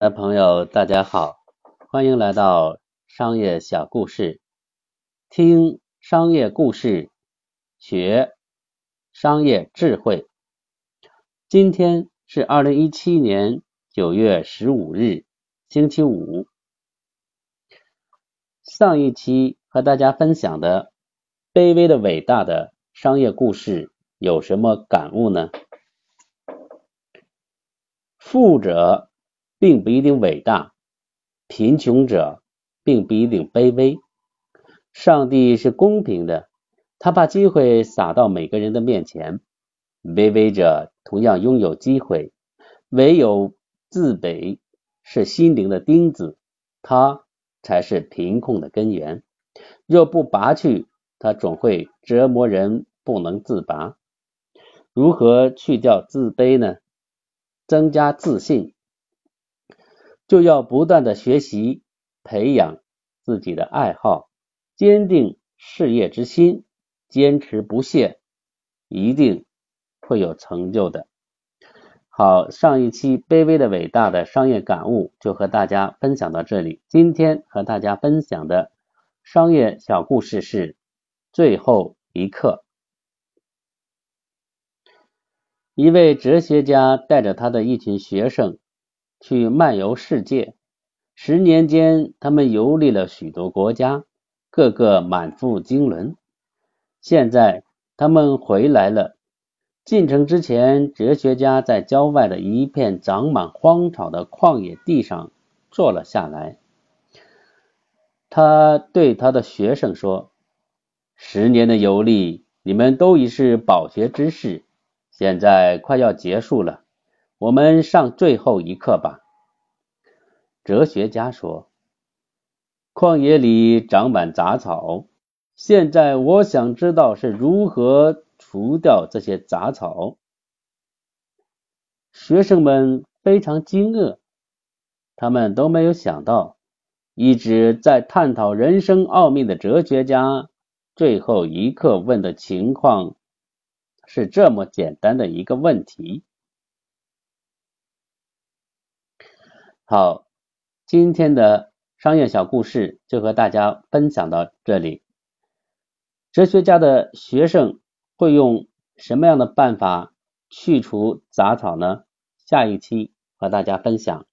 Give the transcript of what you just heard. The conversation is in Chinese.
的朋友，大家好，欢迎来到商业小故事，听商业故事，学商业智慧。今天是二零一七年九月十五日，星期五。上一期和大家分享的卑微的伟大的商业故事有什么感悟呢？富者。并不一定伟大，贫穷者并不一定卑微。上帝是公平的，他把机会撒到每个人的面前，卑微者同样拥有机会。唯有自卑是心灵的钉子，它才是贫困的根源。若不拔去，它总会折磨人不能自拔。如何去掉自卑呢？增加自信。就要不断的学习，培养自己的爱好，坚定事业之心，坚持不懈，一定会有成就的。好，上一期卑微的伟大的商业感悟就和大家分享到这里。今天和大家分享的商业小故事是最后一课。一位哲学家带着他的一群学生。去漫游世界，十年间，他们游历了许多国家，个个满腹经纶。现在他们回来了。进城之前，哲学家在郊外的一片长满荒草的旷野地上坐了下来。他对他的学生说：“十年的游历，你们都已是饱学之士，现在快要结束了。”我们上最后一课吧。哲学家说：“旷野里长满杂草，现在我想知道是如何除掉这些杂草。”学生们非常惊愕，他们都没有想到，一直在探讨人生奥秘的哲学家，最后一刻问的情况是这么简单的一个问题。好，今天的商业小故事就和大家分享到这里。哲学家的学生会用什么样的办法去除杂草呢？下一期和大家分享。